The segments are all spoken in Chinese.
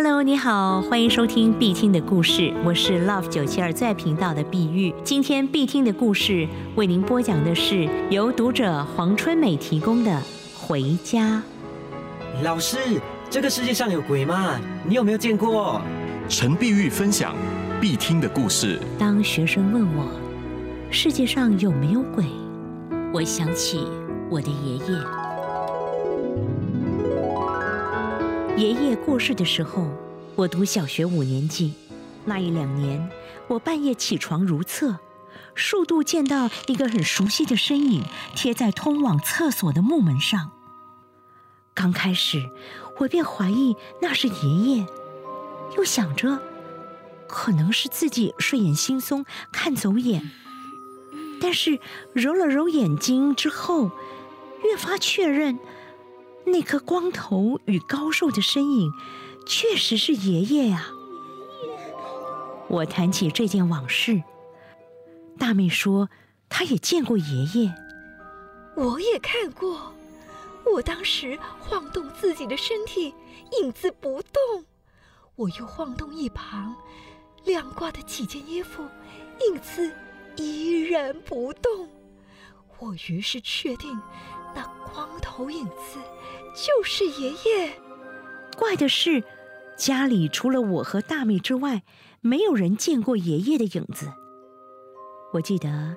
Hello，你好，欢迎收听必听的故事，我是 Love 九七二最爱频道的碧玉。今天必听的故事为您播讲的是由读者黄春美提供的《回家》。老师，这个世界上有鬼吗？你有没有见过？陈碧玉分享必听的故事。当学生问我世界上有没有鬼，我想起我的爷爷。爷爷过世的时候，我读小学五年级。那一两年，我半夜起床如厕，数度见到一个很熟悉的身影贴在通往厕所的木门上。刚开始，我便怀疑那是爷爷。又想着，可能是自己睡眼惺忪看走眼，但是揉了揉眼睛之后，越发确认，那颗光头与高瘦的身影，确实是爷爷呀。我谈起这件往事，大妹说她也见过爷爷，我也看过，我当时晃动自己的身体，影子不动。我又晃动一旁晾挂的几件衣服，影子依然不动。我于是确定，那光头影子就是爷爷。怪的是，家里除了我和大妹之外，没有人见过爷爷的影子。我记得，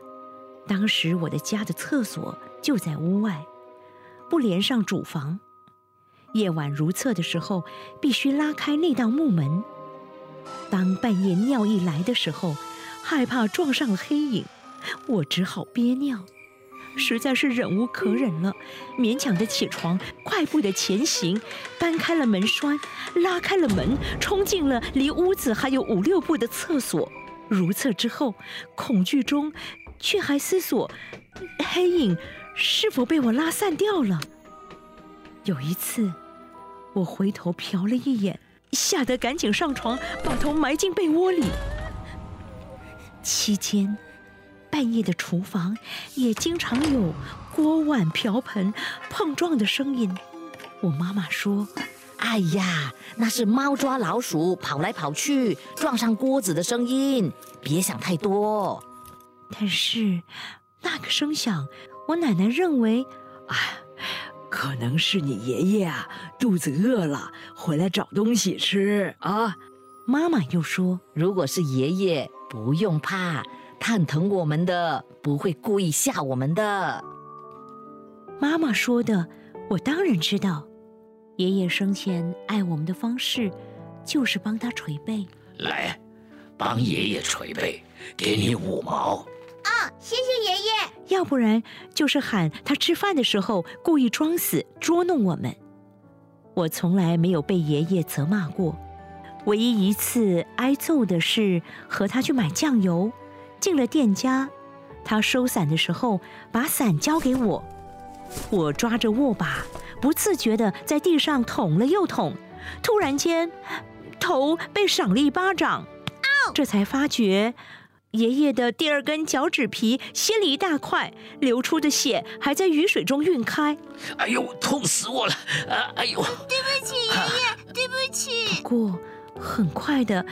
当时我的家的厕所就在屋外，不连上主房。夜晚如厕的时候，必须拉开那道木门。当半夜尿意来的时候，害怕撞上了黑影，我只好憋尿。实在是忍无可忍了，勉强的起床，快步的前行，搬开了门栓，拉开了门，冲进了离屋子还有五六步的厕所。如厕之后，恐惧中，却还思索，黑影是否被我拉散掉了。有一次。我回头瞟了一眼，吓得赶紧上床，把头埋进被窝里。期间，半夜的厨房也经常有锅碗瓢盆碰撞的声音。我妈妈说：“哎呀，那是猫抓老鼠跑来跑去撞上锅子的声音，别想太多。”但是，那个声响，我奶奶认为，啊。可能是你爷爷啊，肚子饿了，回来找东西吃啊。妈妈又说：“如果是爷爷，不用怕，他很疼我们的，不会故意吓我们的。”妈妈说的，我当然知道。爷爷生前爱我们的方式，就是帮他捶背。来，帮爷爷捶背，给你五毛。啊，谢谢爷爷。要不然就是喊他吃饭的时候故意装死捉弄我们。我从来没有被爷爷责骂过，唯一一次挨揍的是和他去买酱油，进了店家，他收伞的时候把伞交给我，我抓着握把，不自觉的在地上捅了又捅，突然间头被赏了一巴掌，这才发觉。爷爷的第二根脚趾皮掀了一大块，流出的血还在雨水中晕开。哎呦，痛死我了！啊，哎呦，对不起，爷爷，对不起。不过很快的，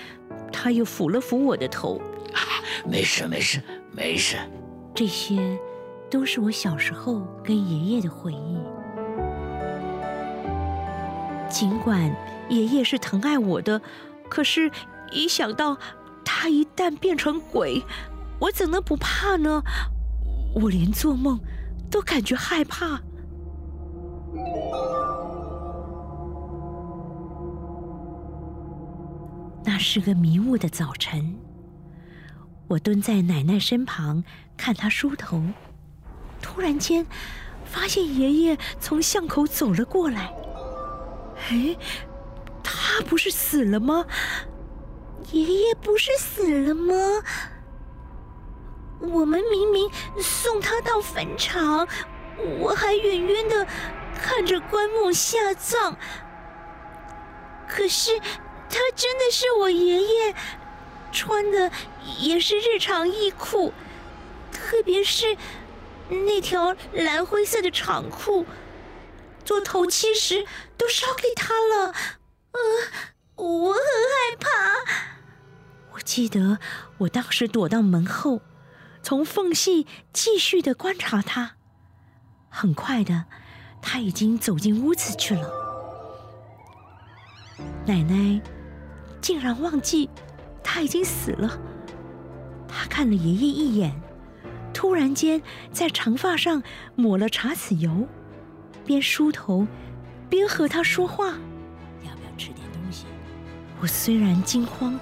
他又抚了抚我的头。没事，没事，没事。这些都是我小时候跟爷爷的回忆。尽管爷爷是疼爱我的，可是，一想到……他一旦变成鬼，我怎能不怕呢？我连做梦都感觉害怕。那是个迷雾的早晨，我蹲在奶奶身旁看她梳头，突然间发现爷爷从巷口走了过来。哎，他不是死了吗？爷爷不是死了吗？我们明明送他到坟场，我还远远的看着棺木下葬。可是他真的是我爷爷，穿的也是日常衣裤，特别是那条蓝灰色的长裤，做头七时都烧给他了。呃。我很害怕。我记得我当时躲到门后，从缝隙继续的观察他。很快的，他已经走进屋子去了。奶奶竟然忘记他已经死了。他看了爷爷一眼，突然间在长发上抹了茶籽油，边梳头边和他说话。要不要吃点东西？我虽然惊慌，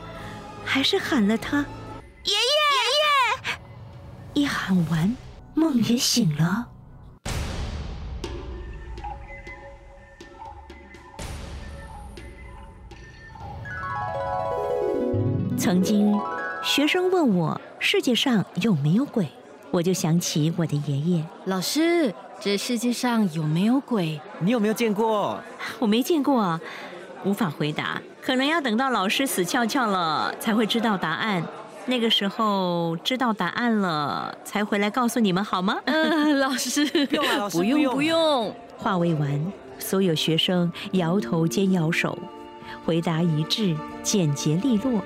还是喊了他爷爷，爷爷。一喊完，梦也醒了。曾经，学生问我世界上有没有鬼，我就想起我的爷爷。老师，这世界上有没有鬼？你有没有见过？我没见过，无法回答。可能要等到老师死翘翘了，才会知道答案。那个时候知道答案了，才回来告诉你们好吗？嗯，老师，不用了，老师不用不用。话未完，所有学生摇头兼摇手，回答一致，简洁利落。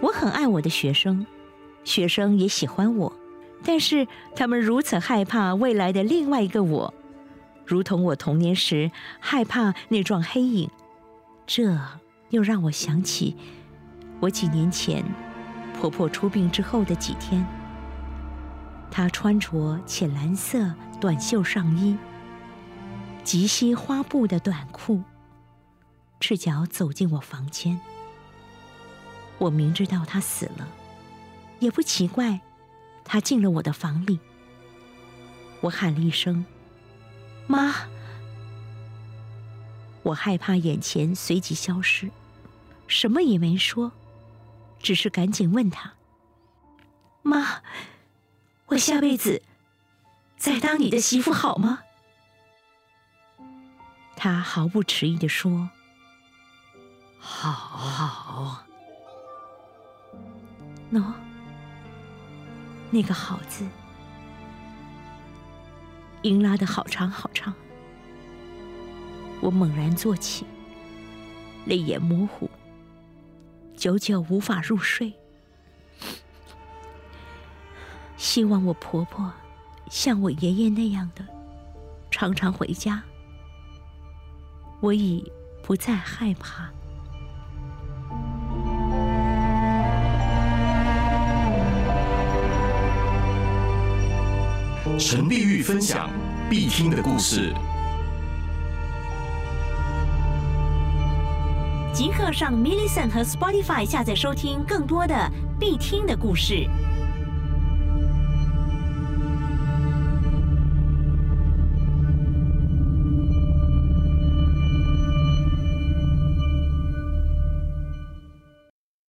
我很爱我的学生，学生也喜欢我，但是他们如此害怕未来的另外一个我，如同我童年时害怕那幢黑影。这又让我想起我几年前婆婆出殡之后的几天，她穿着浅蓝色短袖上衣、及膝花布的短裤，赤脚走进我房间。我明知道他死了，也不奇怪。他进了我的房里，我喊了一声“妈”，我害怕眼前随即消失，什么也没说，只是赶紧问他：“妈，我下辈子再当你的媳妇好吗？”他毫不迟疑的说：“好”喏，那个“好”字，音拉的好长好长。我猛然坐起，泪眼模糊，久久无法入睡。希望我婆婆像我爷爷那样的，常常回家。我已不再害怕。陈碧玉分享必听的故事，即刻上 m i l l i c e n t 和 Spotify 下载收听更多的必听的故事。